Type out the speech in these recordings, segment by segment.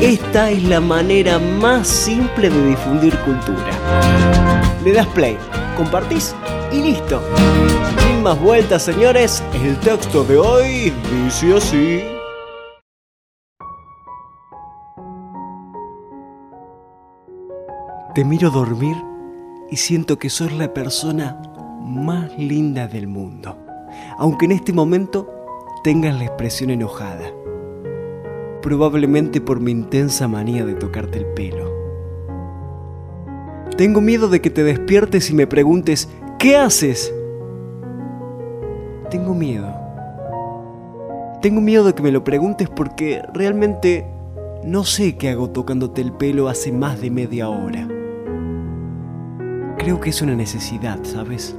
Esta es la manera más simple de difundir cultura. Le das play, compartís y listo. Sin más vueltas, señores, el texto de hoy dice así. Te miro dormir y siento que sos la persona más linda del mundo, aunque en este momento tengas la expresión enojada, probablemente por mi intensa manía de tocarte el pelo. Tengo miedo de que te despiertes y me preguntes, ¿qué haces? Tengo miedo. Tengo miedo de que me lo preguntes porque realmente no sé qué hago tocándote el pelo hace más de media hora. Creo que es una necesidad, ¿sabes?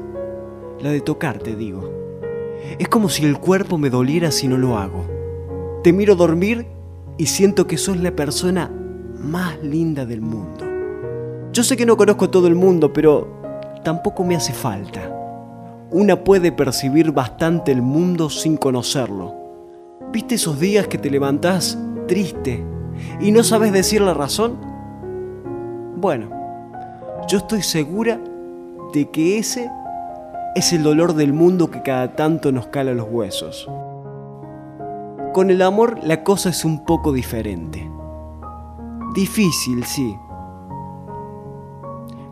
La de tocarte, digo. Es como si el cuerpo me doliera si no lo hago. Te miro dormir y siento que sos la persona más linda del mundo. Yo sé que no conozco todo el mundo, pero tampoco me hace falta. Una puede percibir bastante el mundo sin conocerlo. ¿Viste esos días que te levantás triste y no sabes decir la razón? Bueno, yo estoy segura de que ese es el dolor del mundo que cada tanto nos cala los huesos. Con el amor la cosa es un poco diferente. Difícil, sí.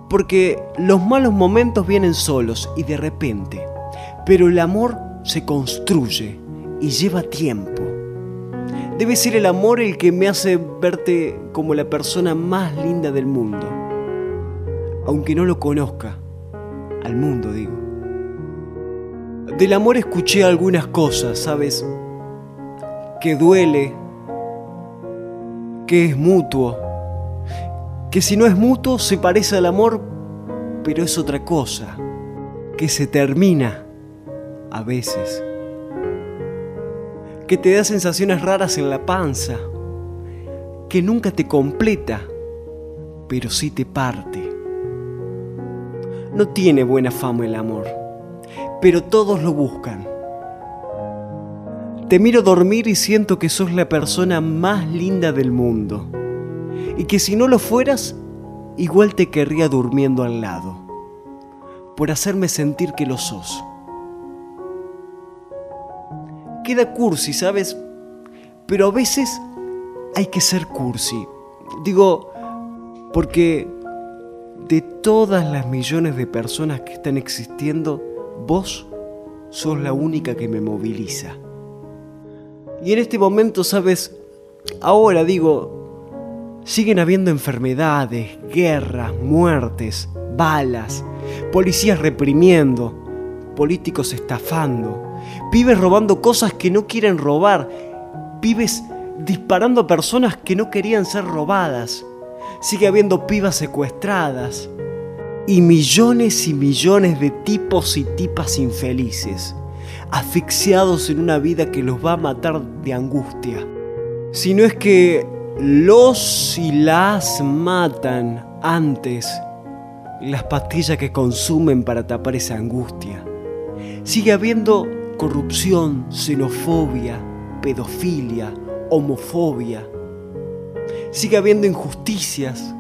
Porque los malos momentos vienen solos y de repente. Pero el amor se construye y lleva tiempo. Debe ser el amor el que me hace verte como la persona más linda del mundo. Aunque no lo conozca. Al mundo, digo. Del amor escuché algunas cosas, ¿sabes? Que duele. Que es mutuo. Que si no es mutuo se parece al amor, pero es otra cosa. Que se termina. A veces que te da sensaciones raras en la panza, que nunca te completa, pero sí te parte. No tiene buena fama el amor, pero todos lo buscan. Te miro dormir y siento que sos la persona más linda del mundo, y que si no lo fueras, igual te querría durmiendo al lado, por hacerme sentir que lo sos queda cursi, ¿sabes? Pero a veces hay que ser cursi. Digo, porque de todas las millones de personas que están existiendo, vos sos la única que me moviliza. Y en este momento, ¿sabes? Ahora digo, siguen habiendo enfermedades, guerras, muertes, balas, policías reprimiendo, políticos estafando pibes robando cosas que no quieren robar, pibes disparando a personas que no querían ser robadas, sigue habiendo pibas secuestradas y millones y millones de tipos y tipas infelices, asfixiados en una vida que los va a matar de angustia. Si no es que los y las matan antes las pastillas que consumen para tapar esa angustia. Sigue habiendo corrupción, xenofobia, pedofilia, homofobia. Sigue habiendo injusticias,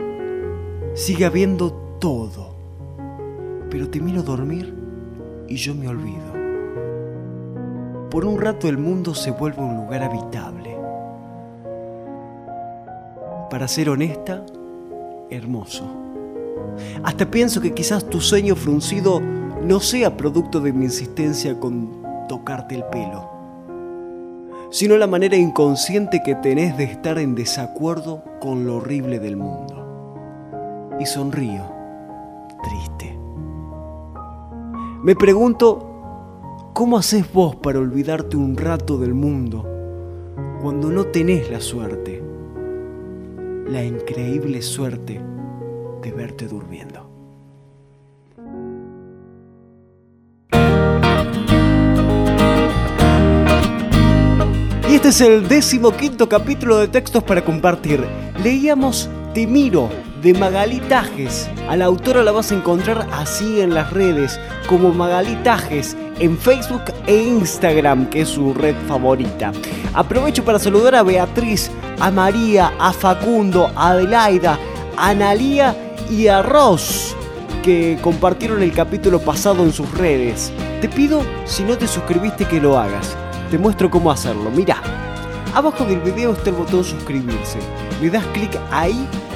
sigue habiendo todo. Pero te miro dormir y yo me olvido. Por un rato el mundo se vuelve un lugar habitable. Para ser honesta, hermoso. Hasta pienso que quizás tu sueño fruncido no sea producto de mi insistencia con tocarte el pelo, sino la manera inconsciente que tenés de estar en desacuerdo con lo horrible del mundo. Y sonrío, triste. Me pregunto, ¿cómo haces vos para olvidarte un rato del mundo cuando no tenés la suerte, la increíble suerte de verte durmiendo? Y este es el décimo quinto capítulo de Textos para Compartir. Leíamos Te Miro de Magalí Tajes. A la autora la vas a encontrar así en las redes, como Magalí Tajes, en Facebook e Instagram, que es su red favorita. Aprovecho para saludar a Beatriz, a María, a Facundo, a Adelaida, a Analía y a Ross, que compartieron el capítulo pasado en sus redes. Te pido, si no te suscribiste, que lo hagas te muestro cómo hacerlo. Mira, abajo del video está el botón suscribirse. Le das clic ahí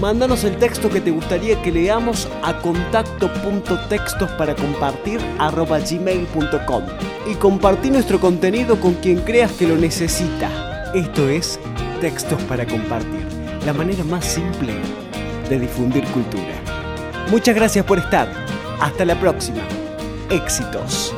Mándanos el texto que te gustaría que leamos a contacto.textos para compartir gmail.com y compartí nuestro contenido con quien creas que lo necesita. Esto es Textos para Compartir, la manera más simple de difundir cultura. Muchas gracias por estar. Hasta la próxima. Éxitos.